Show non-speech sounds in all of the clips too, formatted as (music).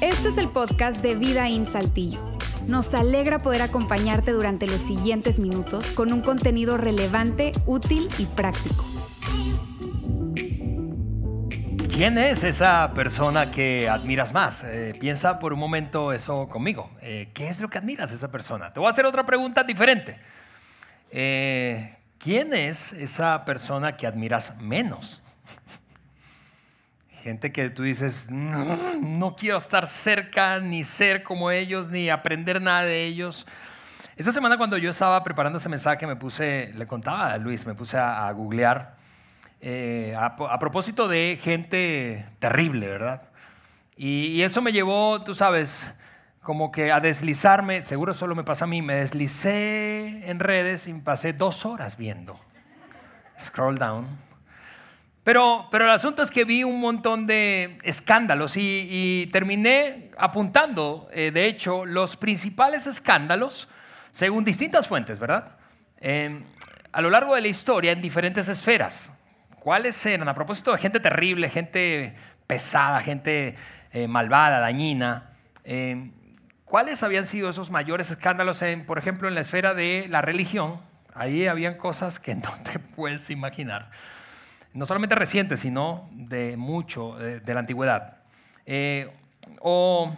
Este es el podcast de Vida en Saltillo. Nos alegra poder acompañarte durante los siguientes minutos con un contenido relevante, útil y práctico. ¿Quién es esa persona que admiras más? Eh, piensa por un momento eso conmigo. Eh, ¿Qué es lo que admiras esa persona? Te voy a hacer otra pregunta diferente. Eh, ¿Quién es esa persona que admiras menos? Gente que tú dices, no, quiero estar cerca, ni ser como ellos, ni aprender nada de ellos. Esta semana cuando yo estaba preparando ese mensaje me puse, le contaba a Luis, me puse a, a googlear eh, a, propósito de gente terrible, ¿verdad? Y, eso me llevó, tú sabes, como que a deslizarme, seguro solo me pasa a mí, me deslicé en redes y pasé dos horas viendo. Scroll down. Pero, pero el asunto es que vi un montón de escándalos y, terminé apuntando, eh, de hecho, los principales escándalos según distintas fuentes, ¿verdad? a lo largo de la historia en diferentes esferas. ¿Cuáles eran? A propósito de gente terrible, gente pesada, gente eh, malvada, dañina. Eh, ¿Cuáles habían sido esos mayores escándalos, en, por ejemplo, en la esfera de la religión? Ahí habían cosas que (laughs) no te puedes imaginar. No solamente recientes, sino de mucho, de, la antigüedad. Eh, o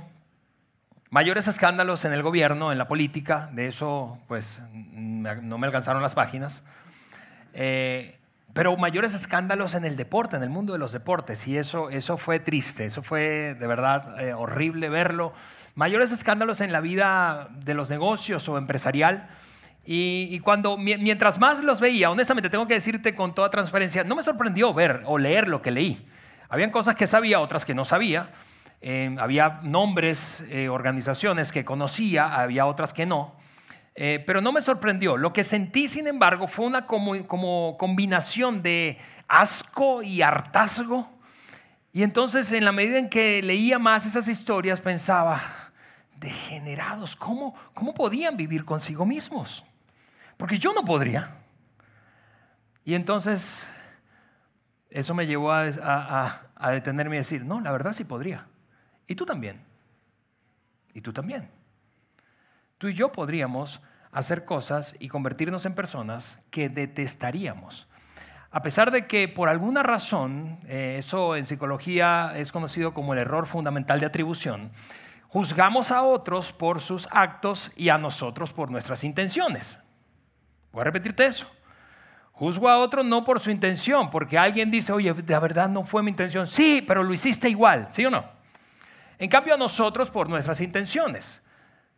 mayores escándalos en el gobierno, en la política, de eso pues no me alcanzaron las páginas. Eh, pero mayores escándalos en el deporte, en el mundo de los deportes, y eso, eso fue triste, eso fue de verdad eh, horrible verlo. Mayores escándalos en la vida de los negocios o empresarial. Y, cuando, mientras más los veía, honestamente tengo que decirte con toda transparencia, no me sorprendió ver o leer lo que leí. Habían cosas que sabía, otras que no sabía. Eh, había nombres, eh, organizaciones que conocía, había otras que no. Eh, pero no me sorprendió. Lo que sentí, sin embargo, fue una como, como combinación de asco y hartazgo. Y entonces, en la medida en que leía más esas historias, pensaba, degenerados, ¿cómo, cómo podían vivir consigo mismos? Porque yo no podría. Y entonces, eso me llevó a, a, detenerme y decir, no, la verdad sí podría. Y tú también. Y tú también. Tú y yo podríamos hacer cosas y convertirnos en personas que detestaríamos. A pesar de que por alguna razón, eh, eso en psicología es conocido como el error fundamental de atribución, juzgamos a otros por sus actos y a nosotros por nuestras intenciones. Voy a repetirte eso. Juzgo a otro no por su intención, porque alguien dice, oye, de verdad no fue mi intención. Sí, pero lo hiciste igual, ¿sí o no? En cambio a nosotros por nuestras intenciones.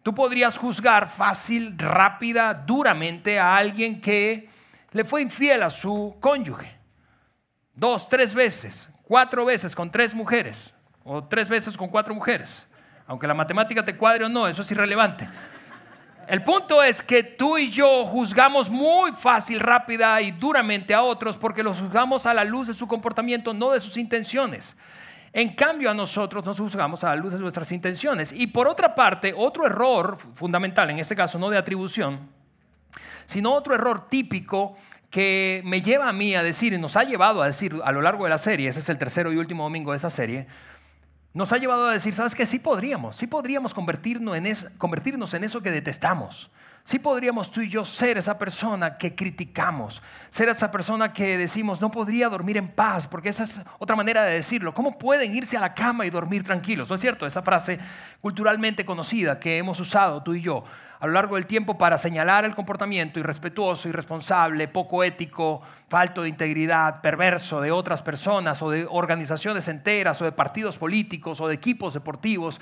Tú podrías juzgar fácil, rápida, duramente a alguien que le fue infiel a su cónyuge. Dos, tres veces, cuatro veces con tres mujeres, o tres veces con cuatro mujeres. Aunque la matemática te cuadre o no, eso es irrelevante. El punto es que tú y yo juzgamos muy fácil, rápida y duramente a otros porque los juzgamos a la luz de su comportamiento, no de sus intenciones. En cambio, a nosotros nos juzgamos a la luz de nuestras intenciones. Y por otra parte, otro error fundamental, en este caso no de atribución, sino otro error típico que me lleva a mí a decir, y nos ha llevado a decir a lo largo de la serie, ese es el tercero y último domingo de esa serie, nos ha llevado a decir, ¿sabes qué? Sí podríamos, sí podríamos convertirnos en, convertirnos en eso que detestamos. Sí podríamos tú y yo ser esa persona que criticamos, ser esa persona que decimos no podría dormir en paz, porque esa es otra manera de decirlo. ¿Cómo pueden irse a la cama y dormir tranquilos? ¿No es cierto? Esa frase culturalmente conocida que hemos usado tú y yo a lo largo del tiempo para señalar el comportamiento irrespetuoso, irresponsable, poco ético, falto de integridad, perverso de otras personas o de organizaciones enteras o de partidos políticos o de equipos deportivos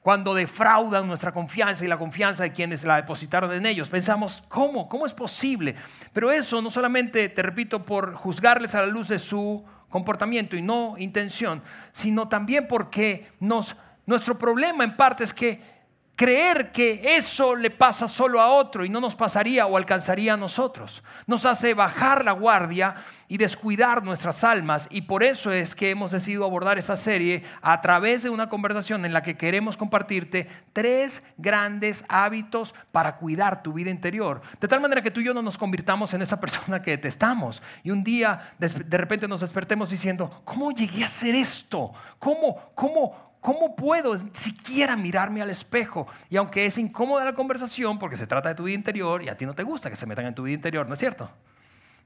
cuando defraudan nuestra confianza y la confianza de quienes la depositaron en ellos. Pensamos, ¿cómo? ¿Cómo es posible? Pero eso no solamente, te repito, por juzgarles a la luz de su comportamiento y no intención, sino también porque nuestro problema en parte es que creer que eso le pasa solo a otro y no nos pasaría o alcanzaría a nosotros. Nos hace bajar la guardia y descuidar nuestras almas y por eso es que hemos decidido abordar esa serie a través de una conversación en la que queremos compartirte tres grandes hábitos para cuidar tu vida interior. De tal manera que tú y yo no nos convirtamos en esa persona que detestamos y un día de repente nos despertemos diciendo, ¿cómo llegué a hacer esto? ¿Cómo, cómo, ¿Cómo puedo siquiera mirarme al espejo? Y aunque es incómoda la conversación, porque se trata de tu vida interior, y a ti no te gusta que se metan en tu vida interior, ¿no es cierto?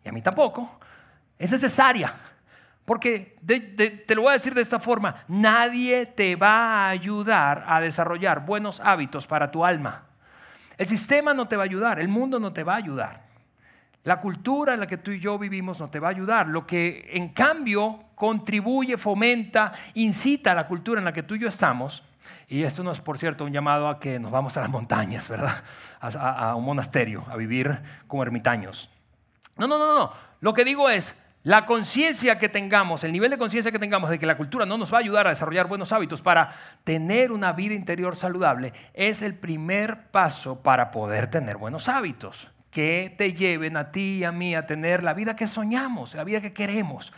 Y a mí tampoco, es necesaria. Porque te lo voy a decir de esta forma, nadie te va a ayudar a desarrollar buenos hábitos para tu alma. El sistema no te va a ayudar, el mundo no te va a ayudar. La cultura en la que tú y yo vivimos no te va a ayudar. Lo que en cambio contribuye, fomenta, incita a la cultura en la que tú y yo estamos, y esto no es, por cierto, un llamado a que nos vamos a las montañas, ¿verdad? A, un monasterio, a vivir como ermitaños. No, no, no, no. Lo que digo es, la conciencia que tengamos, el nivel de conciencia que tengamos de que la cultura no nos va a ayudar a desarrollar buenos hábitos para tener una vida interior saludable, es el primer paso para poder tener buenos hábitos que te lleven a ti y a mí a tener la vida que soñamos, la vida que queremos.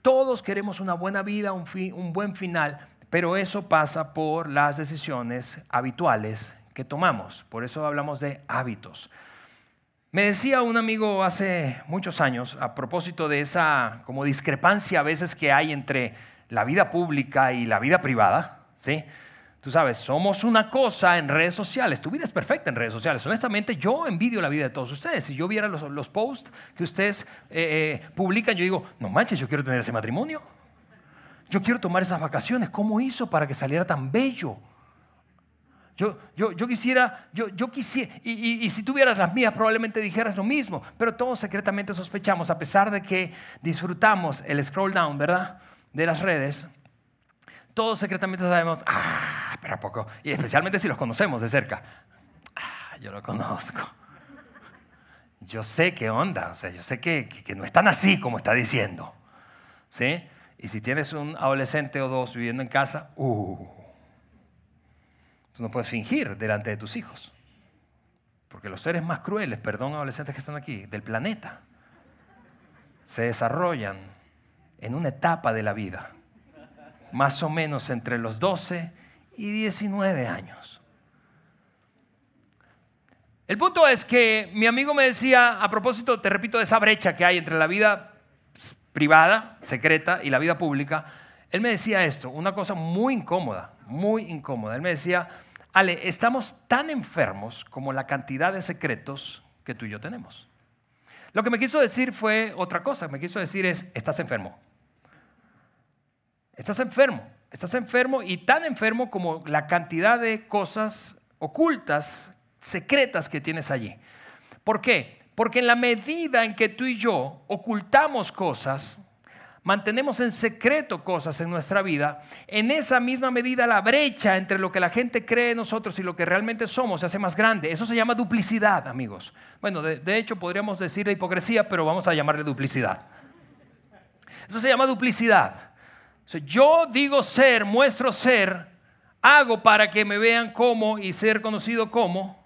Todos queremos una buena vida, un, buen final, pero eso pasa por las decisiones habituales que tomamos. Por eso hablamos de hábitos. Me decía un amigo hace muchos años, a propósito de esa como discrepancia a veces que hay entre la vida pública y la vida privada, ¿sí? Tú sabes, somos una cosa en redes sociales. Tu vida es perfecta en redes sociales. Honestamente, yo envidio la vida de todos ustedes. Si yo viera los, posts que ustedes eh, eh, publican, yo digo, no manches, yo quiero tener ese matrimonio. Yo quiero tomar esas vacaciones. ¿Cómo hizo para que saliera tan bello? Yo, yo, yo quisiera, yo, yo quisiera, y, y, si tuvieras las mías probablemente dijeras lo mismo, pero todos secretamente sospechamos, a pesar de que disfrutamos el scroll down, ¿verdad? De las redes, todos secretamente sabemos, ah, pero a poco, y especialmente si los conocemos de cerca. Ah, yo lo conozco. Yo sé qué onda, o sea, yo sé que, que, no están así como está diciendo. ¿Sí? Y si tienes un adolescente o dos viviendo en casa, uh, tú no puedes fingir delante de tus hijos. Porque los seres más crueles, perdón adolescentes que están aquí, del planeta, se desarrollan en una etapa de la vida más o menos entre los 12 y 19 años. El punto es que mi amigo me decía, a propósito, te repito, de esa brecha que hay entre la vida privada, secreta, y la vida pública, él me decía esto, una cosa muy incómoda, muy incómoda. Él me decía, Ale, estamos tan enfermos como la cantidad de secretos que tú y yo tenemos. Lo que me quiso decir fue otra cosa, me quiso decir es, estás enfermo. Estás enfermo, estás enfermo y tan enfermo como la cantidad de cosas ocultas, secretas que tienes allí. ¿Por qué? Porque en la medida en que tú y yo ocultamos cosas, mantenemos en secreto cosas en nuestra vida, en esa misma medida la brecha entre lo que la gente cree en nosotros y lo que realmente somos se hace más grande. Eso se llama duplicidad, amigos. Bueno, de, de hecho podríamos decir hipocresía, pero vamos a llamarle duplicidad. Eso se llama duplicidad yo digo ser, muestro ser, hago para que me vean como y ser conocido como,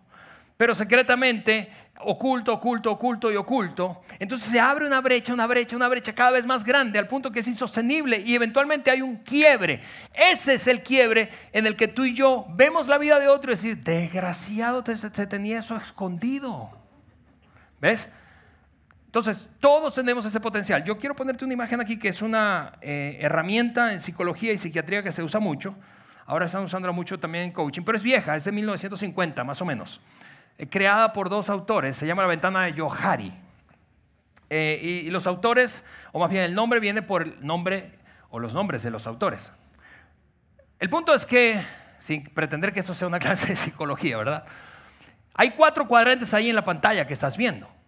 pero secretamente oculto, oculto, oculto y oculto. Entonces se abre una brecha, una brecha, una brecha cada vez más grande al punto que es insostenible y eventualmente hay un quiebre. Ese es el quiebre en el que tú y yo vemos la vida de otro y decir, desgraciado, se tenía eso escondido. ¿Ves? Entonces, todos tenemos ese potencial. Yo quiero ponerte una imagen aquí que es una eh, herramienta en psicología y psiquiatría que se usa mucho. Ahora están usándola mucho también en coaching, pero es vieja, es de 1950 más o menos. Eh, creada por dos autores, se llama La ventana de Johari. Eh, y, los autores, o más bien el nombre viene por el nombre o los nombres de los autores. El punto es que, sin pretender que eso sea una (laughs) clase de psicología, ¿verdad? Hay cuatro cuadrantes ahí en la pantalla que estás viendo.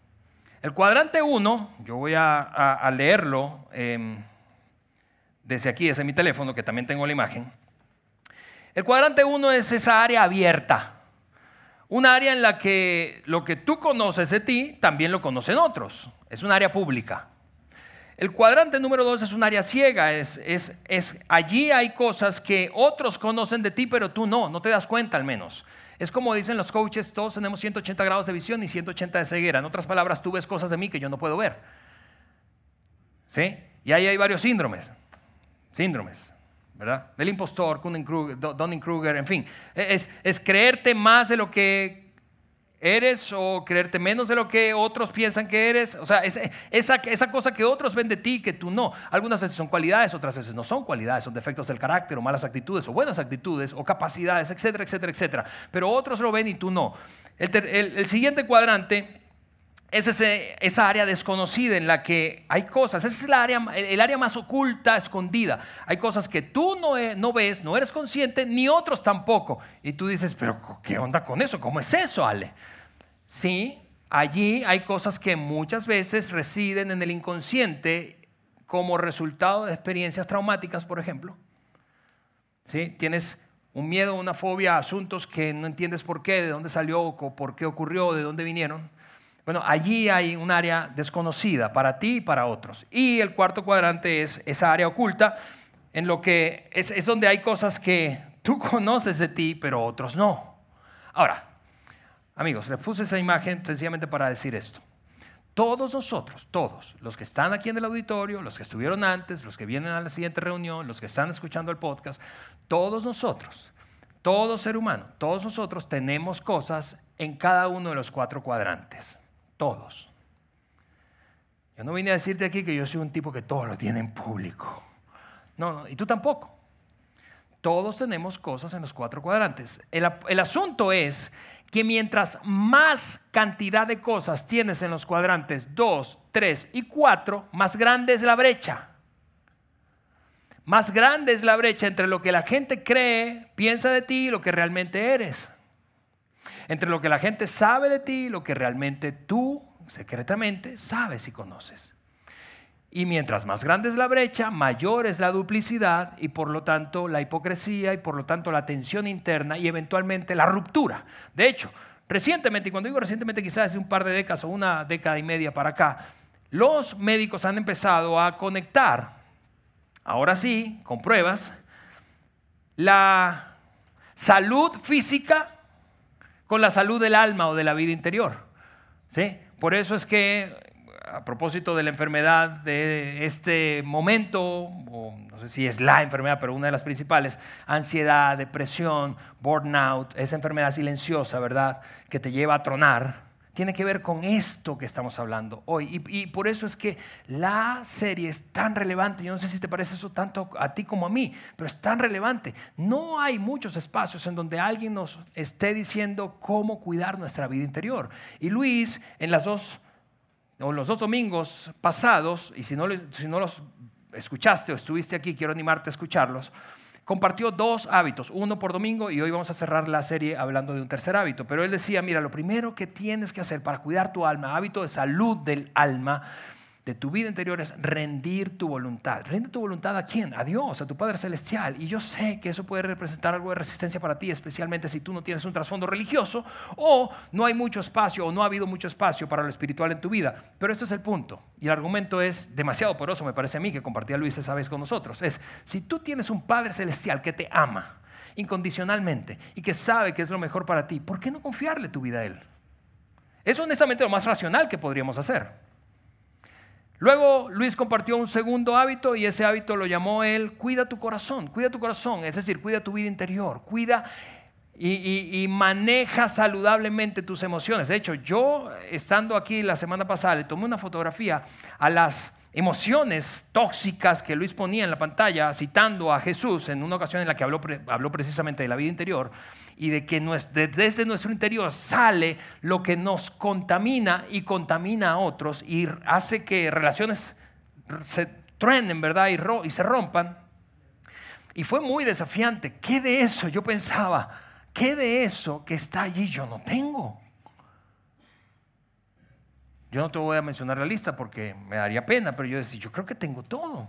El cuadrante 1, yo voy a, leerlo em, desde aquí, desde mi teléfono, que también tengo la imagen. El cuadrante 1 es esa área abierta, un área en la que lo que tú conoces de ti también lo conocen otros, es un área pública. El cuadrante número 2 es un área ciega, es, es, allí hay cosas que otros conocen de ti, pero tú no, no te das cuenta al menos. Es como dicen los coaches, todos tenemos 180 grados de visión y 180 de ceguera. En otras palabras, tú ves cosas de mí que yo no puedo ver. ¿Sí? Y ahí hay varios síndromes. Síndromes, ¿verdad? Del impostor, Dunning-Kruger, en fin. Es, es creerte más de lo que eres o creerte menos de lo que otros piensan que eres. O sea, esa, esa cosa que otros ven de ti que tú no. Algunas veces son cualidades, otras veces no son cualidades, son defectos del carácter o malas actitudes o buenas actitudes o capacidades, etcétera, etcétera, etcétera. Pero otros lo ven y tú no. el siguiente cuadrante es esa área desconocida en la que hay cosas, esa es el área, el área más oculta, escondida. Hay cosas que tú no, no, ves, no eres consciente, ni otros tampoco. Y tú dices, pero ¿qué onda con eso? ¿Cómo es eso, Ale? Sí, allí hay cosas que muchas veces residen en el inconsciente como resultado de experiencias traumáticas, por ejemplo. ¿Sí? Tienes un miedo, una fobia asuntos que no entiendes por qué, de dónde salió, por qué ocurrió, de dónde vinieron bueno, allí hay un área desconocida para ti y para otros. Y el cuarto cuadrante es esa área oculta, en lo que es, donde hay cosas que tú (laughs) conoces de ti, pero otros no. Ahora, amigos, les puse esa imagen sencillamente para decir esto. Todos nosotros, todos, los que están aquí en el auditorio, los que estuvieron antes, los que vienen a la siguiente reunión, los que están escuchando el podcast, todos nosotros, todo ser humano, todos nosotros tenemos cosas en cada uno de los cuatro cuadrantes todos. Yo no vine a decirte aquí que yo soy un tipo que todo lo tiene en público. No, no, y tú tampoco. Todos tenemos cosas en los cuatro cuadrantes. El, el, asunto es que mientras más cantidad de cosas tienes en los cuadrantes 2, 3 y 4, más grande es la brecha. Más grande es la brecha entre lo que la gente cree, piensa de ti y lo que realmente eres entre lo que la gente sabe de ti y lo que realmente tú, secretamente, sabes y conoces. Y mientras más grande es la brecha, mayor es la duplicidad y por lo tanto la hipocresía y por lo tanto la tensión interna y eventualmente la ruptura. De hecho, recientemente, y cuando digo recientemente quizás hace un par de décadas o una década y media para acá, los médicos han empezado a conectar, ahora sí, con pruebas, la salud física con la salud del alma o de la vida interior. ¿sí? Por eso es que, a propósito de la enfermedad de este momento, no sé si es la enfermedad, pero una de las principales, ansiedad, depresión, burnout, esa enfermedad silenciosa, ¿verdad? Que te lleva a tronar tiene que ver con esto que estamos hablando hoy. Y, por eso es que la serie es tan relevante. Yo no sé si te parece eso tanto a ti como a mí, pero es tan relevante. No hay muchos espacios en donde alguien nos esté diciendo cómo cuidar nuestra vida interior. Y Luis, en las dos, o los dos domingos pasados, y si no, si no los escuchaste o estuviste aquí, quiero animarte a escucharlos compartió dos hábitos, uno por domingo y hoy vamos a cerrar la serie hablando de un tercer hábito. Pero él decía, mira, lo primero que tienes que hacer para cuidar tu alma, hábito de salud del alma, de tu vida interior es rendir tu voluntad. ¿Rende tu voluntad a quién? A Dios, a tu Padre Celestial. Y yo sé que eso puede representar algo de resistencia para ti, especialmente si tú no tienes un trasfondo religioso o no hay mucho espacio o no ha habido mucho espacio para lo espiritual en tu vida. Pero este es el punto. Y el argumento es demasiado poroso, me parece a mí, que compartía Luis esa vez con nosotros. Es, si tú tienes un Padre Celestial que te ama incondicionalmente y que sabe que es lo mejor para ti, ¿por qué no confiarle tu vida a Él? Es honestamente lo más racional que podríamos hacer. Luego Luis compartió un segundo hábito y ese hábito lo llamó él, cuida tu corazón, cuida tu corazón, es decir, cuida tu vida interior, cuida y, maneja saludablemente tus emociones. De hecho, yo estando aquí la semana pasada le tomé una fotografía a las emociones tóxicas que Luis ponía en la pantalla, citando a Jesús en una ocasión en la que habló, habló precisamente de la vida interior y de que desde nuestro interior sale lo que nos contamina y contamina a otros y hace que relaciones se truenen, ¿verdad? Y, y se rompan. Y fue muy desafiante. ¿Qué de eso? Yo pensaba, ¿qué de eso que está allí yo no tengo? Yo no te voy a mencionar la lista porque me daría pena, pero yo decía, yo creo que tengo todo.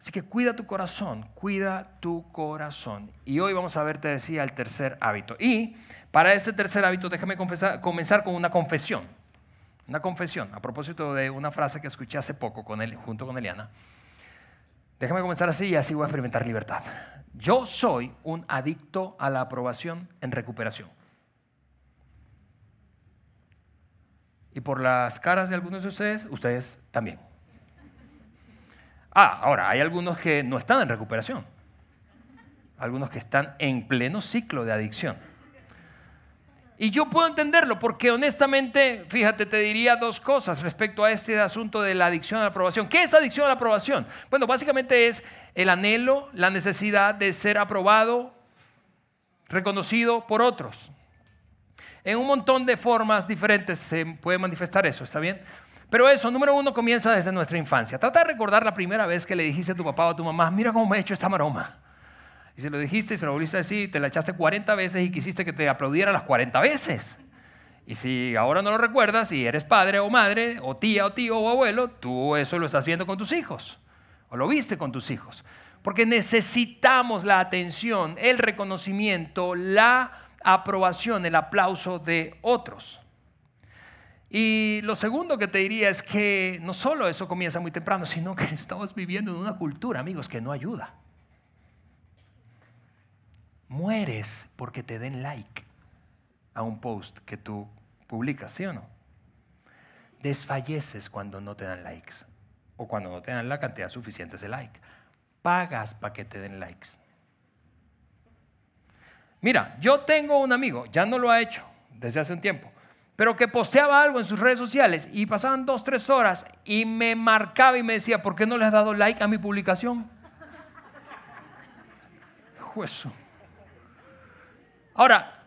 Así que cuida tu corazón, cuida tu corazón. Y hoy vamos a ver, te decía, el tercer hábito. Y para ese tercer hábito, déjame comenzar con una confesión. Una confesión, a propósito de una frase que escuché hace poco con él, junto con Eliana. Déjame comenzar así y así voy a experimentar libertad. Yo soy un adicto a la aprobación en recuperación. Y por las caras de algunos de ustedes, ustedes también. Ah, ahora, hay algunos que no están en recuperación. Algunos que están en pleno ciclo de adicción. Y yo puedo entenderlo porque honestamente, fíjate, te diría dos cosas respecto a este asunto de la adicción a la aprobación. ¿Qué es adicción a la aprobación? Bueno, básicamente es el anhelo, la necesidad de ser aprobado, reconocido por otros. En un montón de formas diferentes se puede manifestar eso, ¿está bien? Pero eso, número uno, comienza desde nuestra infancia. Trata de recordar la primera vez que le dijiste a tu papá o a tu mamá, mira cómo me he hecho esta maroma. Y se lo dijiste y se lo volviste a decir, te la echaste 40 veces y quisiste que te aplaudiera las 40 veces. Y si ahora no lo recuerdas, y eres padre o madre, o tía o tío o abuelo, tú eso lo estás viendo con tus hijos, o lo viste con tus hijos. Porque necesitamos la atención, el reconocimiento, la aprobación, el aplauso de otros. Y lo segundo que te diría es que no solo eso comienza muy temprano, sino que (laughs) estamos viviendo en una cultura, amigos, que no ayuda. Mueres porque te den like a un post que tú publicas, ¿sí o no? Desfalleces cuando no te dan likes o cuando no te dan la cantidad suficiente de like. Pagas para que te den likes. Mira, yo tengo un amigo, ya no lo ha hecho desde hace un tiempo, pero que posteaba algo en sus redes sociales y pasaban dos, tres horas y me marcaba y me decía, ¿por qué no le has dado like a mi publicación? Juezo. Ahora,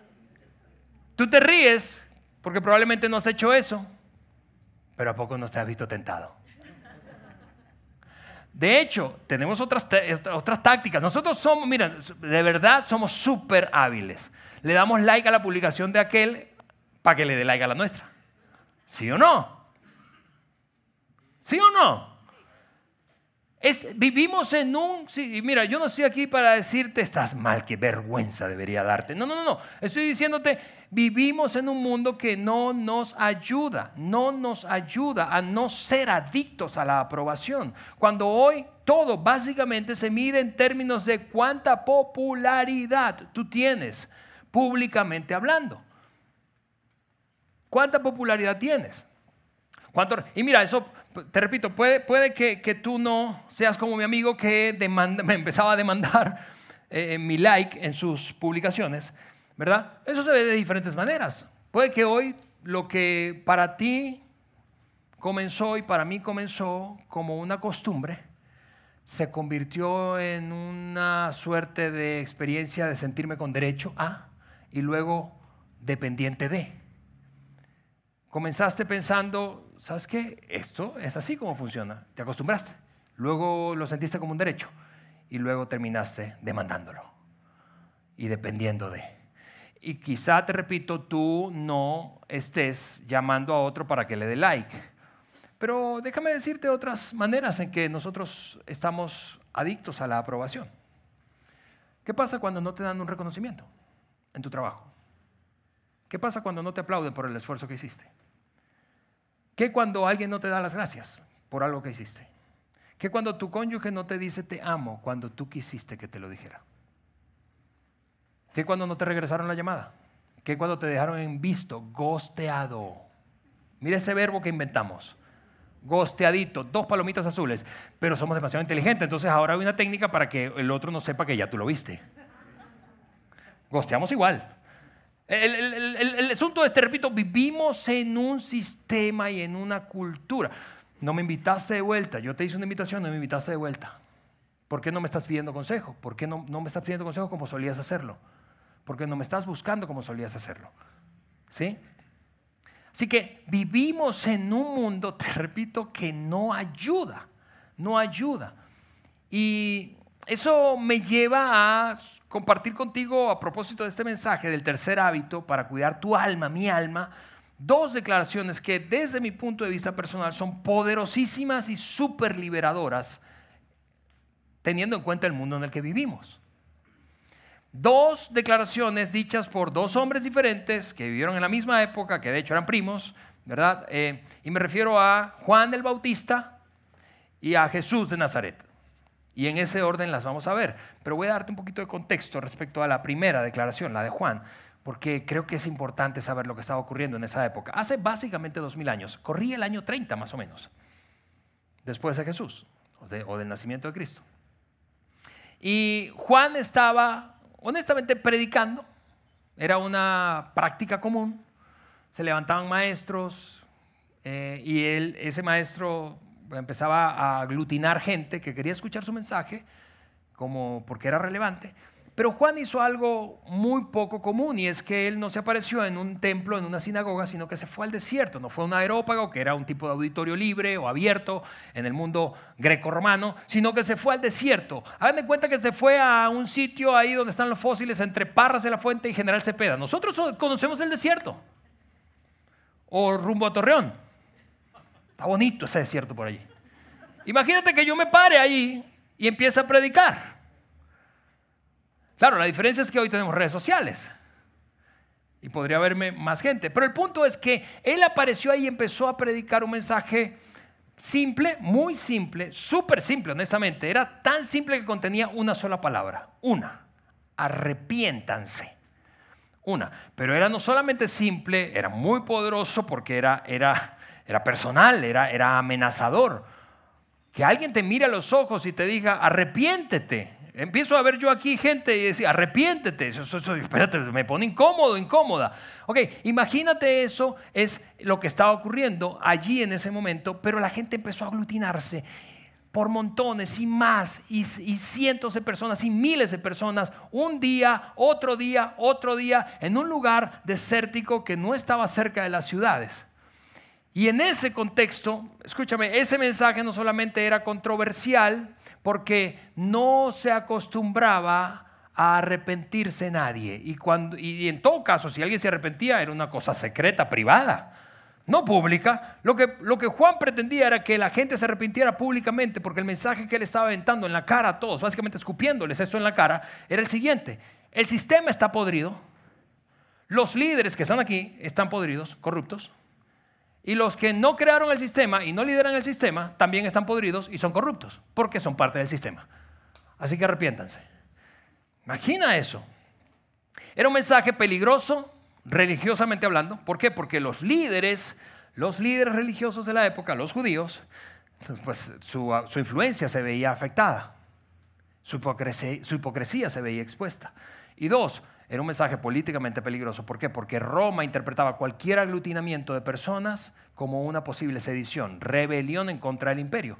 tú te ríes porque probablemente no has hecho eso, pero ¿a poco no te has visto tentado? De hecho, tenemos otras, otras tácticas. Nosotros somos, mira, de verdad somos súper hábiles. Le damos like a la publicación de aquel para que le dé like a la nuestra. ¿Sí o no? ¿Sí o no? Vivimos en un... Sí, mira, yo no estoy aquí para decirte, estás mal, qué vergüenza debería darte. No, no, no, no. Estoy diciéndote, vivimos en un mundo que no nos ayuda, no nos ayuda a no ser adictos a la aprobación. Cuando hoy todo básicamente se mide en términos de cuánta popularidad tú tienes públicamente hablando. ¿Cuánta popularidad tienes? Y mira, eso te repito, puede, puede que, que, tú no seas como mi amigo que (laughs) me empezaba a demandar eh, mi like en sus publicaciones, ¿verdad? Eso se ve de diferentes maneras. Puede que hoy lo que para ti comenzó y para mí comenzó como una costumbre, se convirtió en una suerte de experiencia de sentirme con derecho a y luego dependiente de. Comenzaste pensando, ¿sabes qué? Esto es así como funciona. Te acostumbraste. Luego lo sentiste como un derecho y luego terminaste demandándolo y dependiendo de. Y quizá, te repito, tú no estés llamando a otro para que le dé like. Pero déjame decirte otras maneras en que nosotros estamos adictos a la aprobación. ¿Qué pasa cuando no te dan un reconocimiento en tu trabajo? ¿Qué pasa cuando no te aplauden por el esfuerzo que hiciste? ¿Qué cuando alguien no te da las gracias por algo que hiciste? ¿Qué cuando tu cónyuge no te dice te amo cuando tú quisiste que te lo dijera? ¿Qué cuando no te regresaron la llamada? ¿Qué cuando te dejaron en visto, gosteado? Mira ese verbo que inventamos. Gosteadito, dos palomitas azules, pero somos demasiado inteligentes, entonces ahora hay una técnica para que el otro no sepa que ya tú lo viste. Gosteamos igual. El, asunto es, te repito, vivimos en un sistema y en una cultura. No me invitaste de vuelta, yo te hice una invitación, no me invitaste de vuelta. ¿Por qué no me estás pidiendo consejo? ¿Por qué no, no me estás pidiendo consejo como solías hacerlo? ¿Por qué no me estás buscando como solías hacerlo? ¿Sí? Así que vivimos en un mundo, te repito, que no ayuda, no ayuda. Y eso me lleva a compartir contigo a propósito de este mensaje del tercer hábito para cuidar tu alma, mi alma, dos declaraciones que desde mi punto de vista personal son poderosísimas y súper liberadoras, teniendo en cuenta el mundo en el que vivimos. Dos declaraciones dichas por dos hombres diferentes que vivieron en la misma época, que de hecho eran primos, ¿verdad? Eh, y me refiero a Juan el Bautista y a Jesús de Nazaret. Y en ese orden las vamos a ver. Pero voy a darte un poquito de contexto respecto a la primera declaración, la de Juan, porque creo que es importante saber lo que estaba ocurriendo en esa época. Hace básicamente dos mil años, corría el año 30 más o menos, después de Jesús o, del nacimiento de Cristo. Y Juan estaba honestamente predicando, era una práctica común, se levantaban maestros eh, y él, ese maestro empezaba a aglutinar gente que quería escuchar su mensaje, como porque era relevante. Pero Juan hizo algo muy poco común y es que él no se apareció en un templo, en una sinagoga, sino que se fue al desierto. No fue un aerópago, que era un tipo de auditorio libre o abierto en el mundo greco-romano, sino que se fue al desierto. Hagan de cuenta que se fue a un sitio ahí donde están los fósiles entre Parras de la Fuente y General Cepeda. Nosotros conocemos el desierto. O rumbo a Torreón. Está bonito ese desierto por allí. Imagínate que yo me pare ahí y empiece a predicar. Claro, la diferencia es que hoy tenemos redes sociales y podría haberme más gente. Pero el punto es que él apareció ahí y empezó a predicar un mensaje simple, muy simple, súper simple, honestamente. Era tan simple que contenía una sola palabra, una, arrepiéntanse. Una, pero era no solamente simple, era muy poderoso porque era, era, era personal, era, era amenazador. Que alguien te mire a los ojos y te diga, arrepiéntete, Empiezo a ver yo aquí gente y decir, arrepiéntete. Eso, espérate, me pone incómodo, incómoda. Ok, imagínate eso, es lo que estaba ocurriendo allí en ese momento, pero la gente empezó a aglutinarse por montones y más, y, y, cientos de personas y miles de personas, un día, otro día, otro día, en un lugar desértico que no estaba cerca de las ciudades. Y en ese contexto, escúchame, ese mensaje no solamente era controversial, porque no se acostumbraba a arrepentirse nadie. Y, cuando, y en todo caso, si alguien se arrepentía, era una cosa secreta, privada, no pública. Lo que, lo que Juan pretendía era que la gente se arrepintiera públicamente, porque el mensaje que él estaba aventando en la cara a todos, básicamente escupiéndoles esto en la cara, era el siguiente. El sistema está podrido, los líderes que están aquí están podridos, corruptos. Y los que no crearon el sistema y no lideran el sistema también están podridos y son corruptos, porque son parte del sistema. Así que arrepiéntanse. Imagina eso. Era un mensaje peligroso, religiosamente hablando. ¿Por qué? Porque los líderes, los líderes religiosos de la época, los judíos, pues su, influencia se veía afectada. Su hipocresía se veía expuesta. Y dos, era un mensaje políticamente peligroso. ¿Por qué? Porque Roma interpretaba cualquier aglutinamiento de personas como una posible sedición, rebelión en contra del imperio.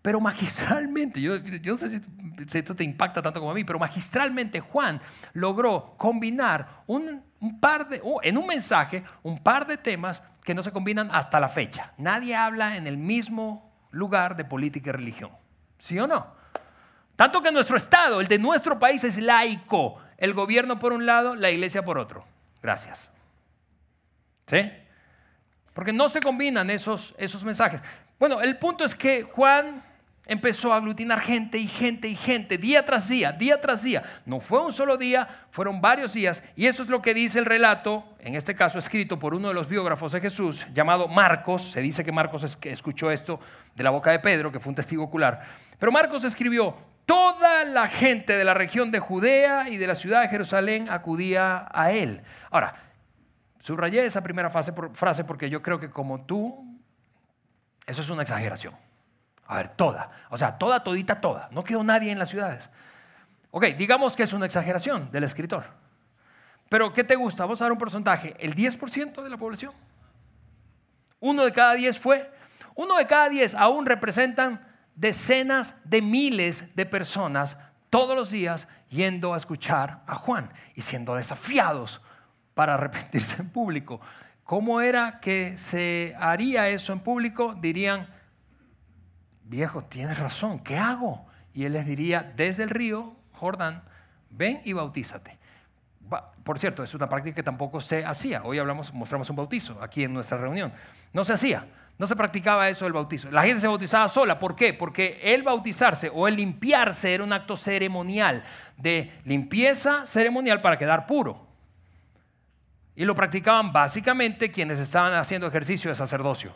Pero magistralmente, yo, no sé si, esto te impacta tanto como a mí, pero magistralmente Juan logró combinar un, par de, en un mensaje un par de temas que no se combinan hasta la fecha. Nadie habla en el mismo lugar de política y religión. ¿Sí o no? Tanto que nuestro Estado, el de nuestro país, es laico el gobierno por un lado, la iglesia por otro. Gracias. ¿Sí? Porque no se combinan esos, esos mensajes. Bueno, el punto es que Juan empezó a aglutinar gente y gente y gente, día tras día, día tras día. No fue un solo día, fueron varios días. Y eso es lo que dice el relato, en este caso escrito por uno de los biógrafos de Jesús, llamado Marcos. Se dice que Marcos escuchó esto de la boca de Pedro, que fue un testigo ocular. Pero Marcos escribió, toda la gente de la región de Judea y de la ciudad de Jerusalén acudía a él. Ahora, subrayé esa primera frase, porque yo creo que como tú, eso es una exageración. A ver, toda. O sea, toda, todita, toda. No quedó nadie en las ciudades. Ok, digamos que es una exageración del escritor. Pero, ¿qué te gusta? Vamos a dar un porcentaje. ¿El 10% de la población? Uno de cada diez fue. Uno de cada diez aún representan decenas de miles de personas todos los días yendo a escuchar a Juan y siendo desafiados para arrepentirse en público. ¿Cómo era que se haría eso en público? Dirían, viejo, tienes razón, ¿qué hago? Y él les diría, desde el río Jordán, ven y bautízate. Por cierto, es una práctica que tampoco se hacía. Hoy hablamos, mostramos un bautizo aquí en nuestra reunión. No se hacía. No se practicaba eso del bautizo. La gente se bautizaba sola. ¿Por qué? Porque el bautizarse o el limpiarse era un acto ceremonial, de limpieza ceremonial para quedar puro. Y lo practicaban básicamente quienes estaban haciendo ejercicio de sacerdocio.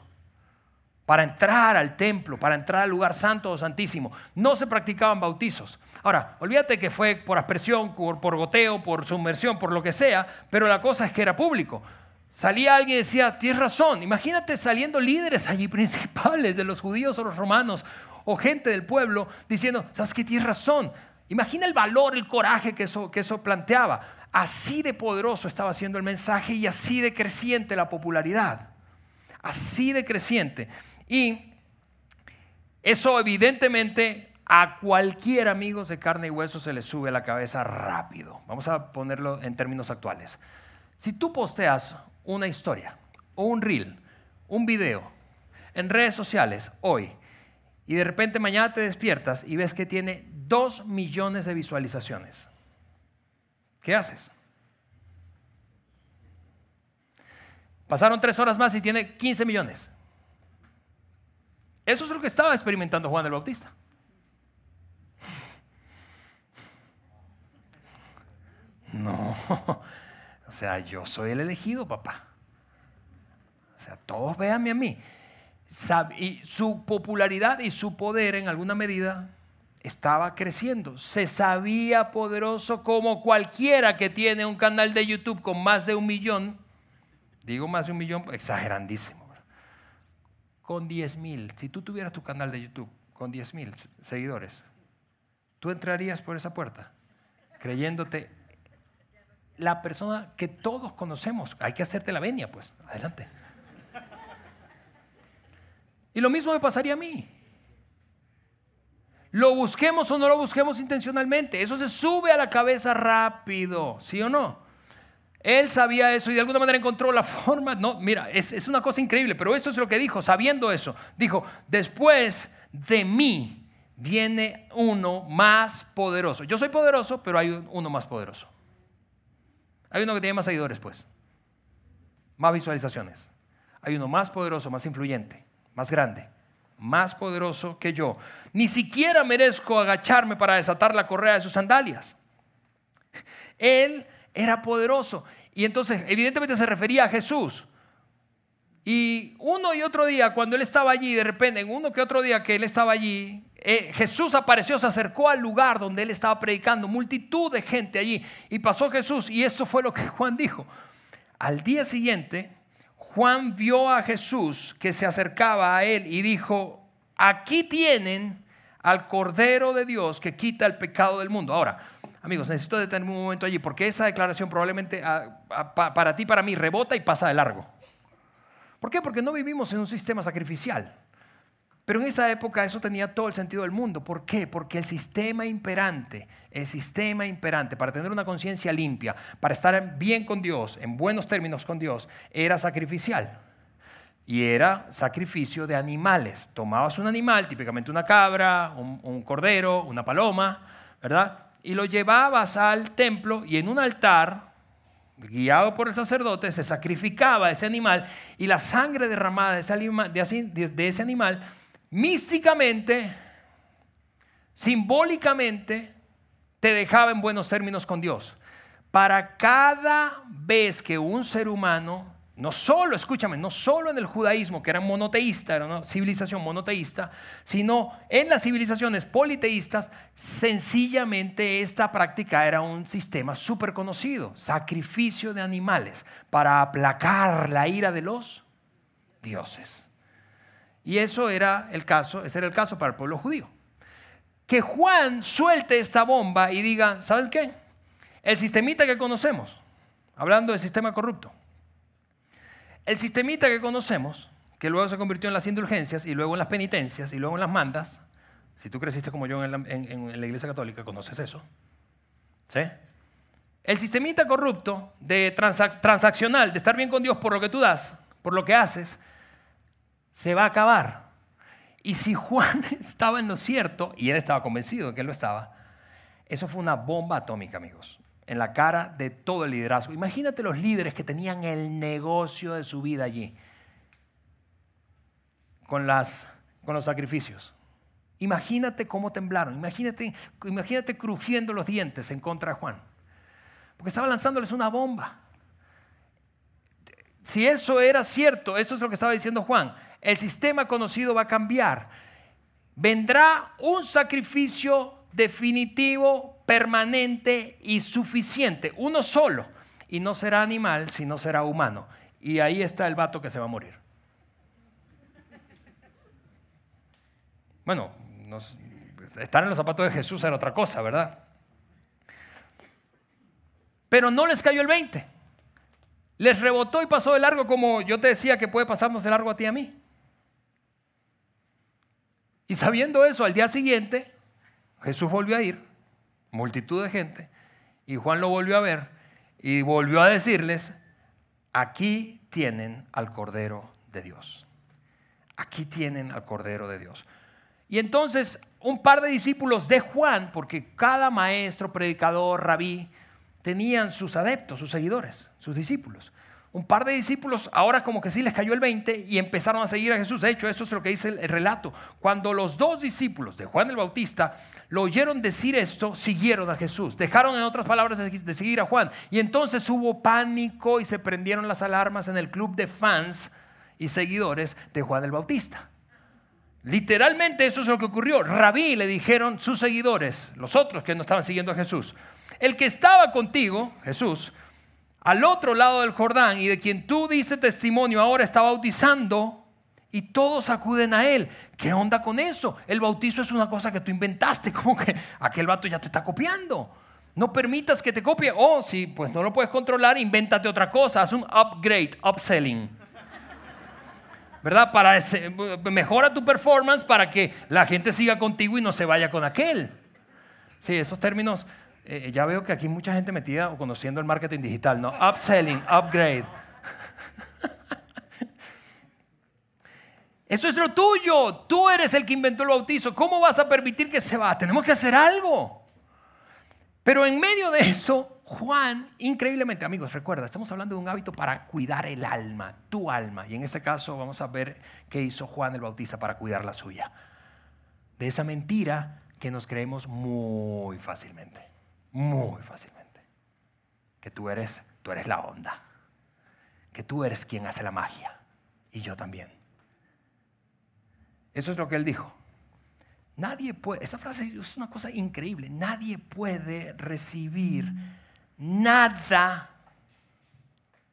para entrar al templo, para entrar al lugar santo o santísimo. No se practicaban bautizos. Ahora, olvídate que fue por aspersión, por, por goteo, por sumersión, por lo que sea, pero la cosa es que era público. Salía alguien y decía, tienes razón. Imagínate saliendo líderes allí (laughs) principales de los judíos o los romanos o gente del pueblo diciendo, ¿sabes qué? Tienes razón. Imagina el valor, el coraje que eso, que eso planteaba. Así de poderoso estaba siendo el mensaje y así de creciente la popularidad. Así de creciente. Y eso evidentemente a cualquier amigo de carne y hueso se le sube la cabeza rápido. Vamos a ponerlo en términos actuales. Si tú posteas una historia o un reel, un video en redes sociales hoy y de repente mañana te despiertas y ves que tiene dos millones de visualizaciones, ¿qué haces? Pasaron tres horas más y tiene 15 millones. Eso es lo que estaba experimentando Juan el Bautista. (laughs) No, o sea, yo soy el elegido, papá. O sea, todos véanme a mí. Y su popularidad y su poder en alguna medida estaba creciendo. Se sabía poderoso como cualquiera que tiene un canal de YouTube con más de un millón. Digo más de un millón, exagerandísimo con 10 mil, si tú tuvieras tu canal de YouTube con 10 mil seguidores, ¿tú entrarías por esa puerta creyéndote la persona que todos conocemos? Hay que hacerte la venia, pues, adelante. Y lo mismo me pasaría a mí. Lo busquemos o no lo busquemos intencionalmente, eso se sube a la cabeza rápido, ¿sí o no? Él sabía eso y de alguna manera encontró la (laughs) forma. No, mira, es, una cosa increíble, pero esto es lo que dijo, sabiendo eso. Dijo, después de mí viene uno más poderoso. Yo soy poderoso, pero hay uno más poderoso. Hay uno que tiene más seguidores, pues. Más visualizaciones. Hay uno más poderoso, más influyente, más grande, más poderoso que yo. Ni siquiera merezco agacharme para desatar la correa de sus sandalias. Él era poderoso. Y entonces, evidentemente se refería a Jesús. Y uno y otro día, cuando él estaba allí, de repente, en uno que otro día que él estaba allí, eh, Jesús apareció, se acercó al lugar donde él estaba predicando, multitud de gente allí, y pasó Jesús, y eso fue lo que (laughs) Juan dijo. Al día siguiente, Juan vio a Jesús que se acercaba a él y dijo, aquí tienen al Cordero de Dios que quita el pecado del mundo. Ahora, Amigos, necesito detener un momento allí porque esa declaración probablemente ah, ah, para ti, para mí, rebota y pasa de largo. ¿Por qué? Porque no vivimos en un sistema sacrificial. Pero en esa época eso tenía todo el sentido del mundo. ¿Por qué? Porque el sistema imperante, el sistema imperante para tener una conciencia limpia, para estar bien con Dios, en buenos términos con Dios, era sacrificial. Y era sacrificio de animales. Tomabas un animal, típicamente una cabra, un, cordero, una paloma, ¿verdad? y lo llevabas al templo y en un altar, guiado por el sacerdote, se sacrificaba ese animal y la sangre derramada de ese, animal, místicamente, simbólicamente, te dejaba en buenos términos con Dios. Para cada vez que un ser humano no solo, escúchame, no solo en el judaísmo, que era monoteísta, era una civilización monoteísta, sino en las civilizaciones politeístas, sencillamente esta práctica era un sistema súper conocido, sacrificio de animales para aplacar la ira de los dioses. Y eso era el caso, ese era el caso para el pueblo judío. Que Juan suelte esta bomba y diga, ¿sabes qué? El sistemita que conocemos, hablando del sistema corrupto, el sistemita que conocemos, que luego se convirtió en las indulgencias y luego en las penitencias y luego en las mandas, si tú creciste como yo en la, Iglesia Católica, conoces eso. ¿Sí? El sistemita corrupto de transaccional, de estar bien con Dios por lo que tú das, por lo que haces, se va a acabar. Y si Juan (laughs) estaba en lo cierto, y él estaba convencido de que él lo estaba, eso fue una bomba atómica, amigos en la cara de todo el liderazgo. Imagínate los líderes que tenían el negocio de su vida allí, con, las, con los sacrificios. Imagínate cómo temblaron, imagínate, imagínate crujiendo los dientes en contra de Juan, porque estaba lanzándoles una bomba. Si eso era cierto, eso es lo que estaba diciendo Juan, el sistema conocido va a cambiar. Vendrá un sacrificio definitivo, permanente y suficiente, uno solo, y no será animal, sino será humano. Y ahí está el vato que se va a morir. Bueno, estar en los zapatos de Jesús era otra cosa, ¿verdad? Pero no les cayó el 20. Les rebotó y pasó de largo como yo te decía que puede pasarnos de largo a ti y a mí. Y sabiendo eso, al día siguiente, Jesús volvió a ir, multitud de gente, y Juan lo volvió a ver y volvió a decirles, aquí tienen al Cordero de Dios. Aquí tienen al Cordero de Dios. Y entonces un par de discípulos de Juan, porque cada maestro, predicador, rabí, tenían sus adeptos, sus seguidores, sus discípulos. Un par de discípulos ahora como que sí les cayó el 20 y empezaron a seguir a Jesús. De hecho, eso es lo que dice el, relato. Cuando los dos discípulos de Juan el Bautista lo oyeron decir esto, siguieron a Jesús. Dejaron, en otras palabras, de seguir a Juan. Y entonces hubo pánico y se prendieron las alarmas en el club de fans y seguidores de Juan el Bautista. Literalmente eso es lo que ocurrió. Rabí le dijeron sus seguidores, los otros que no estaban siguiendo a Jesús. El que estaba contigo, Jesús, al otro lado del Jordán y de quien tú diste testimonio ahora está bautizando y todos acuden a él. ¿Qué onda con eso? El bautizo es una cosa que tú inventaste, (laughs) como que aquel vato ya te está copiando. No permitas que te copie. Oh, si pues no lo puedes controlar, invéntate otra cosa, haz un upgrade, upselling. ¿Verdad? Para mejora tu performance para que la gente siga contigo y no se vaya con aquel. Sí, esos términos eh, ya veo que aquí mucha gente metida o conociendo el marketing digital, ¿no? Upselling, upgrade. (laughs) Eso es lo tuyo. Tú eres el que inventó el bautizo. ¿Cómo vas a permitir que se va? Tenemos que hacer algo. Pero en medio de eso, Juan, increíblemente, amigos, recuerda, estamos hablando de un hábito para cuidar el alma, tu alma. Y en este caso vamos a ver qué hizo Juan el Bautista para cuidar la suya. De esa mentira que nos creemos muy fácilmente muy fácilmente. Que tú eres, tú eres la onda. Que tú eres quien hace la magia. Y yo también. Eso es lo que él dijo. Nadie puede, esa frase es una cosa increíble. Nadie puede recibir nada.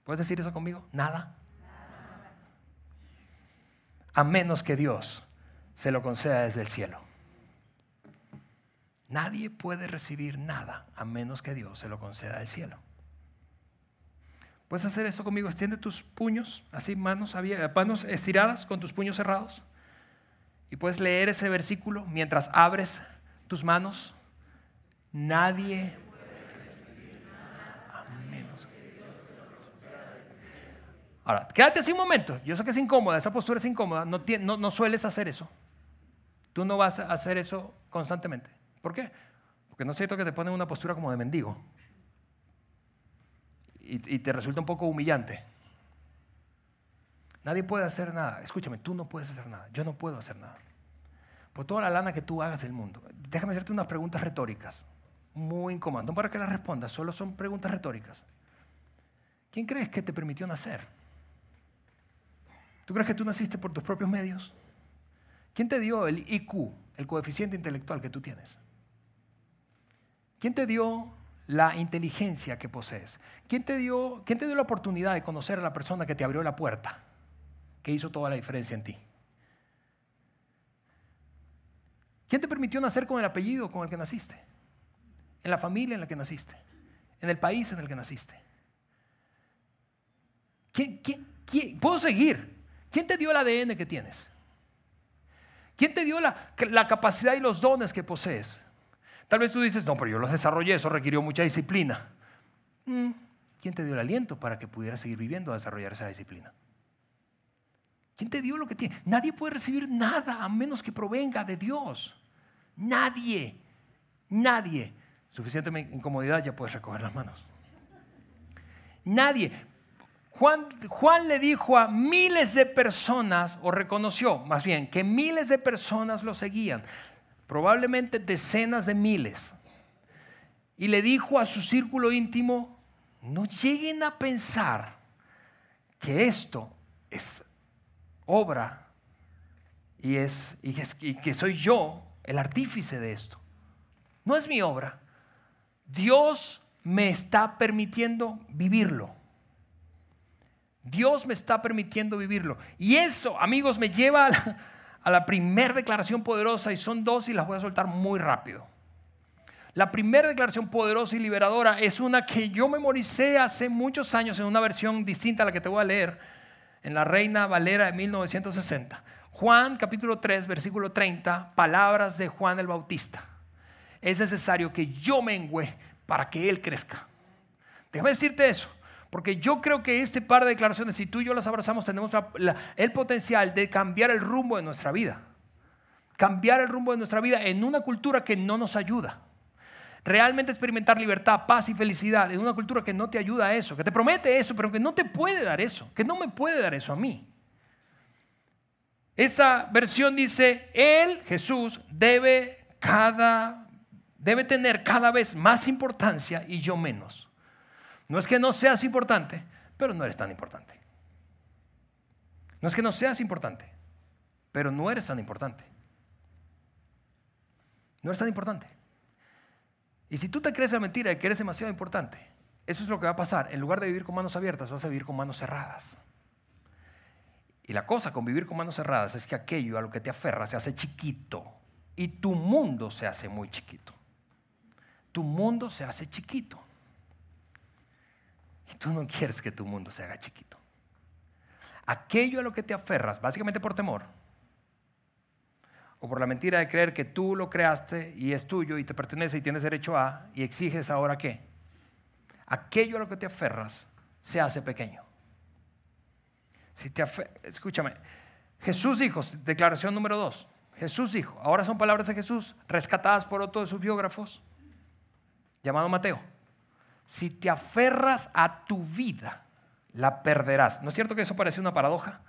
¿Puedes decir eso conmigo? Nada. A menos que Dios se lo conceda desde el cielo. Nadie puede recibir nada a menos que Dios se lo conceda del cielo. ¿Puedes hacer eso conmigo? Extiende tus puños, así manos, manos estiradas con tus puños cerrados. Y puedes leer ese versículo mientras abres tus manos. Nadie a menos Ahora, quédate así un momento. Yo sé que es incómoda, esa postura es incómoda. No, no, no sueles hacer eso. Tú no vas a hacer eso constantemente. ¿Por qué? Porque no es cierto que te ponen una postura como de mendigo y, te resulta un poco humillante. Nadie puede hacer nada. Escúchame, tú no puedes hacer nada. Yo no puedo hacer nada. Por toda la lana que tú hagas del mundo. Déjame hacerte unas preguntas retóricas. Muy incómodas. No para que las respondas, solo son preguntas retóricas. ¿Quién crees que te permitió nacer? ¿Tú crees que tú naciste por tus propios medios? ¿Quién te dio el IQ, el coeficiente intelectual que tú tienes? ¿Quién te dio la inteligencia que posees? ¿Quién te, dio, ¿Quién te dio la oportunidad de conocer a la persona que te abrió la puerta, que hizo toda la diferencia en ti? ¿Quién te permitió nacer con el apellido con el que naciste? En la familia en la que naciste, en el país en el que naciste. ¿Quién, quién, puedo seguir? ¿Quién te dio el ADN que tienes? ¿Quién te dio la, la capacidad y los dones que posees? Tal vez tú dices, no, pero yo los desarrollé, eso requirió mucha disciplina. Mm, ¿Quién te dio el aliento para que pudieras seguir viviendo a desarrollar esa disciplina? ¿Quién te dio lo que tiene? Nadie puede recibir nada a menos que provenga de Dios. Nadie, nadie. Suficiente incomodidad, ya puedes recoger las manos. Nadie. Juan, Juan, le dijo a miles de personas, o reconoció más bien, que miles de personas lo seguían probablemente decenas de miles, y le dijo a su círculo íntimo, no lleguen a pensar que esto es obra y, es, y, que soy yo el artífice de esto. No es mi obra. Dios me está permitiendo vivirlo. Dios me está permitiendo vivirlo. Y eso, amigos, me lleva a la, a la primera declaración poderosa y son dos y las voy a soltar muy rápido. La primera declaración poderosa y liberadora es una que yo memoricé hace muchos años en una versión distinta a la que te voy a leer, en la Reina Valera de 1960. Juan capítulo 3, versículo 30, palabras de Juan el Bautista. Es necesario que yo mengüe para que Él crezca. Déjame decirte eso. Porque yo creo que este par de declaraciones, si tú y yo las abrazamos, tenemos el potencial de cambiar el rumbo de nuestra vida. Cambiar el rumbo de nuestra vida en una cultura que no nos ayuda. Realmente experimentar libertad, paz y felicidad en una cultura que no te ayuda a eso, que te promete eso, pero que no te puede dar eso, que no me puede dar eso a mí. Esa versión dice, Él, Jesús, debe, cada, debe tener cada vez más importancia y yo menos. No es que no seas importante, pero no eres tan importante. No es que no seas importante, pero no eres tan importante. No eres tan importante. Y si tú te crees la mentira de que eres demasiado importante, eso es lo que va a pasar. En lugar de vivir con manos abiertas, vas a vivir con manos cerradas. Y la cosa con vivir con manos cerradas es que aquello a lo que te aferra se hace chiquito y tu mundo se hace muy chiquito. Tu mundo se hace chiquito. Y tú no quieres que tu mundo se haga chiquito. Aquello a lo que te aferras, básicamente por temor, o por la mentira de creer que tú lo creaste y es tuyo y te pertenece y tienes derecho a, y exiges ahora qué. Aquello a lo que te aferras se hace pequeño. Si te Escúchame, Jesús dijo, declaración número dos, Jesús dijo, ahora son palabras de Jesús rescatadas por otro de sus biógrafos, llamado Mateo si te aferras a tu vida, la perderás. ¿No es cierto que eso parece una paradoja?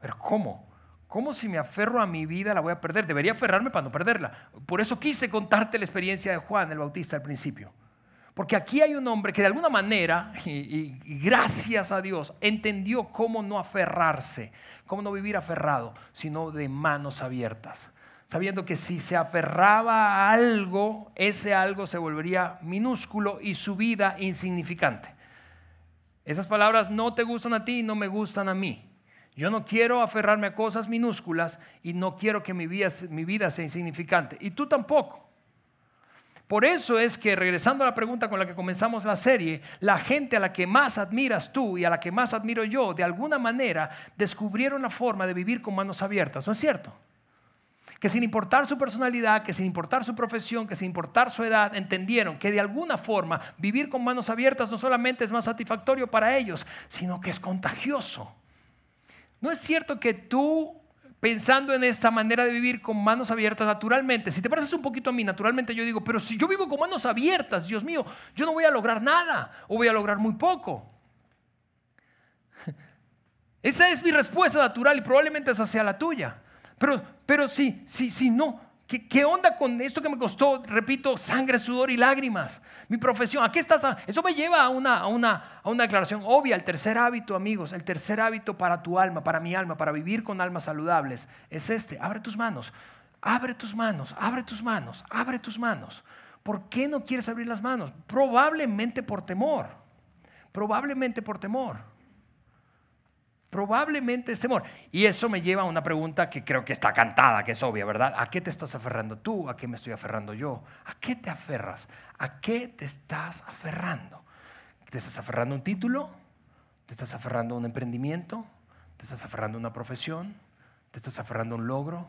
Pero ¿cómo? ¿Cómo si me aferro a mi vida la voy a perder? Debería aferrarme para no perderla. Por eso quise contarte la experiencia de Juan el Bautista al principio. Porque aquí hay un hombre que de alguna manera, y, gracias a Dios, entendió cómo no aferrarse, cómo no vivir aferrado, sino de manos abiertas sabiendo que si se aferraba a algo, ese algo se volvería minúsculo y su vida insignificante. Esas palabras no te gustan a ti, no me gustan a mí. Yo no quiero aferrarme a cosas minúsculas y no quiero que mi vida, mi vida sea insignificante. Y tú tampoco. Por eso es que, regresando a la pregunta con la que comenzamos la serie, la gente a la que más admiras tú y a la que más admiro yo, de alguna manera descubrieron la forma de vivir con manos abiertas, ¿no es cierto? Que sin importar su personalidad, que sin importar su profesión, que sin importar su edad, entendieron que de alguna forma vivir con manos abiertas no solamente es más satisfactorio para ellos, sino que es contagioso. No es cierto que tú, pensando en esta manera de vivir con manos abiertas naturalmente, si te pareces un poquito a mí, naturalmente yo digo, pero si yo vivo con manos abiertas, Dios mío, yo no voy a lograr nada o voy a lograr muy poco. (laughs) Esa es mi respuesta natural y probablemente esa sea la tuya. Pero, pero sí, sí, sí, no. ¿Qué, ¿Qué, onda con esto que me costó, repito, sangre, sudor y lágrimas? Mi profesión, ¿a qué estás? Eso me lleva a una, a, una, a una declaración obvia. El tercer hábito, amigos, el tercer hábito para tu alma, para mi alma, para vivir con almas saludables, es este. Abre tus manos, abre tus manos, abre tus manos, abre tus manos. ¿Por qué no quieres abrir las manos? Probablemente por temor. Probablemente por temor. Probablemente es temor. Y eso me lleva a una pregunta que creo que está cantada, que es obvia, ¿verdad? ¿A qué te estás aferrando tú? ¿A qué me estoy aferrando yo? ¿A qué te aferras? ¿A qué te estás aferrando? ¿Te estás aferrando a un título? ¿Te estás aferrando a un emprendimiento? ¿Te estás aferrando a una profesión? ¿Te estás aferrando a un logro?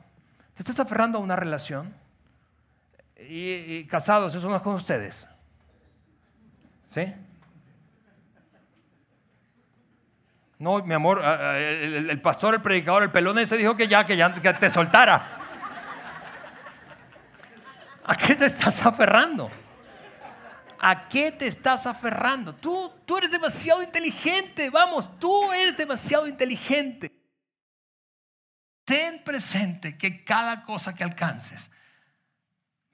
¿Te estás aferrando a una relación? Y, casados, eso no es con ustedes. ¿Sí? No, mi amor, el, pastor, el predicador, el pelón ese dijo que ya, que ya que te soltara. ¿A qué te estás aferrando? ¿A qué te estás aferrando? Tú, tú eres demasiado inteligente, vamos, tú eres demasiado inteligente. Ten presente que cada cosa que alcances,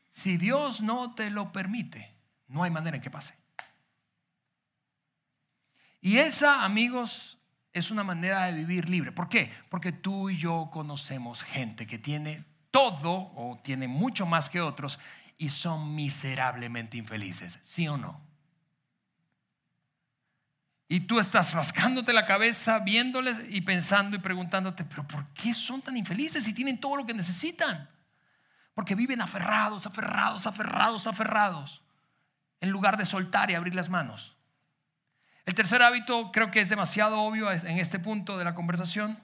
si Dios no te lo permite, no hay manera en que pase. Y esa, amigos, es una manera de vivir libre. ¿Por qué? Porque tú y yo conocemos gente que tiene todo o tiene mucho más que otros y son miserablemente infelices, ¿sí o no? Y tú estás rascándote la cabeza, viéndoles y pensando y preguntándote, pero ¿por qué son tan infelices si tienen todo lo que necesitan? Porque viven aferrados, aferrados, aferrados, aferrados, en lugar de soltar y abrir las manos. El tercer hábito creo que es demasiado obvio en este punto de la conversación.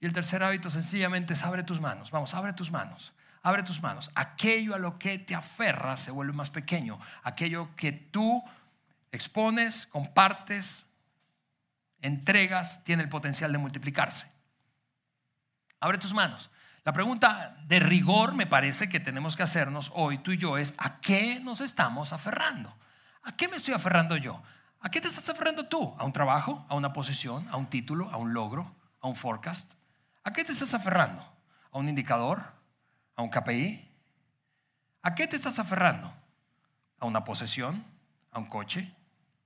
Y el tercer hábito sencillamente es abre tus manos. Vamos, abre tus manos. Abre tus manos. Aquello a lo que te aferras se vuelve más pequeño. Aquello que tú expones, compartes, entregas, tiene el potencial de multiplicarse. Abre tus manos. La pregunta de rigor me parece que tenemos que hacernos hoy tú y yo es, ¿a qué nos estamos aferrando? ¿A qué me estoy aferrando yo? ¿A qué te estás aferrando tú? ¿A un trabajo? ¿A una posición? ¿A un título? ¿A un logro? ¿A un forecast? ¿A qué te estás aferrando? ¿A un indicador? ¿A un KPI? ¿A qué te estás aferrando? ¿A una posesión? ¿A un coche?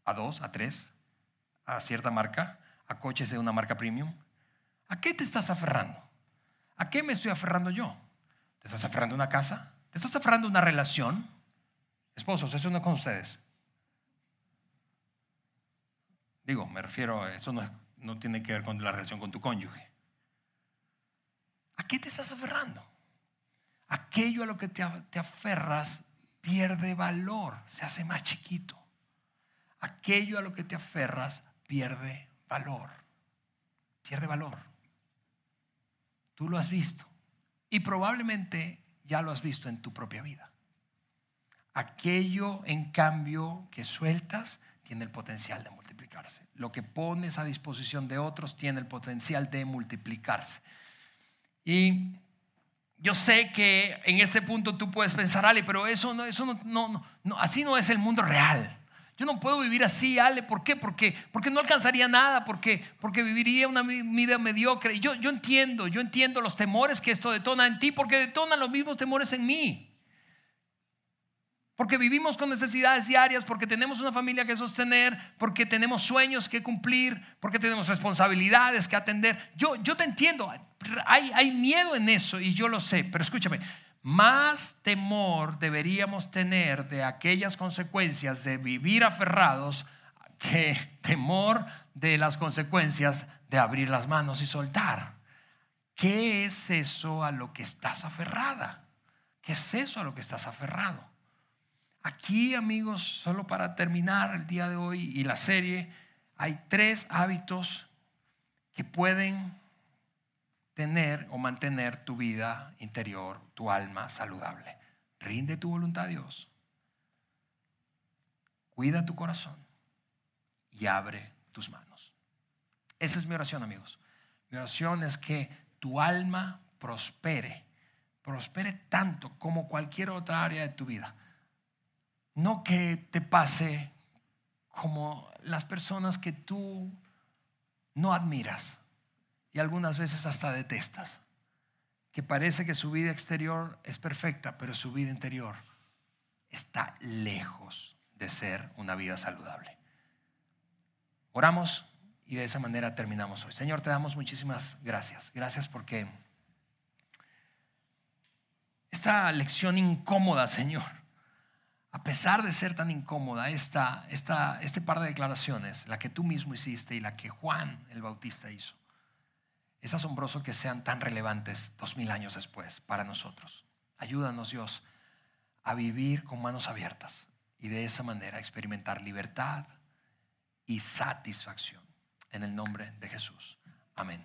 ¿A dos? ¿A tres? ¿A cierta marca? ¿A coches de una marca premium? ¿A qué te estás aferrando? ¿A qué me estoy aferrando yo? ¿Te estás aferrando a una casa? ¿Te estás aferrando a una relación? Esposos, eso no es con ustedes. Digo, me refiero, eso no, no tiene que ver con la relación con tu cónyuge. ¿A qué te estás aferrando? Aquello a lo que te, te aferras pierde valor, se hace más chiquito. Aquello a lo que te aferras pierde valor. Pierde valor. Tú lo has visto y probablemente ya lo has visto en tu propia vida. Aquello, en cambio, que sueltas tiene el potencial de multiplicarse. Lo que pones a disposición de otros tiene el potencial de multiplicarse. Y yo sé que en este punto tú puedes pensar, Ale, pero eso no, eso no, no, no, así no es el mundo real. Yo no puedo vivir así, Ale, ¿por qué? Porque, porque no alcanzaría nada, porque, porque viviría una vida mediocre. Yo, yo entiendo, yo entiendo los temores que esto detona en ti, porque detona los mismos temores en mí porque vivimos con necesidades diarias, porque tenemos una familia que sostener, porque tenemos sueños que cumplir, porque tenemos responsabilidades que atender. Yo, yo te entiendo, hay, hay miedo en eso y yo lo sé, pero escúchame, más temor deberíamos tener de aquellas consecuencias de vivir aferrados que temor de las consecuencias de abrir las manos y soltar. ¿Qué es eso a lo que estás aferrada? ¿Qué es eso a lo que estás aferrado? Aquí, amigos, solo para terminar el día de hoy y la serie, hay tres hábitos que pueden tener o mantener tu vida interior, tu alma saludable. Rinde tu voluntad a Dios. Cuida tu corazón y abre tus manos. Esa es mi oración, amigos. Mi oración es que tu alma prospere, prospere tanto como cualquier otra área de tu vida no que te pase como las personas que tú no admiras y algunas veces hasta detestas, que parece que su vida exterior es perfecta, pero su vida interior está lejos de ser una vida saludable. Oramos y de esa manera terminamos hoy. Señor, te damos muchísimas gracias. Gracias porque esta lección incómoda, Señor, a pesar de ser tan incómoda esta, esta, este par de declaraciones, la que tú mismo hiciste y la que Juan el Bautista hizo, es asombroso que sean tan relevantes dos mil años después para nosotros. Ayúdanos, Dios, a vivir con manos abiertas y de esa manera experimentar libertad y satisfacción. En el nombre de Jesús. Amén.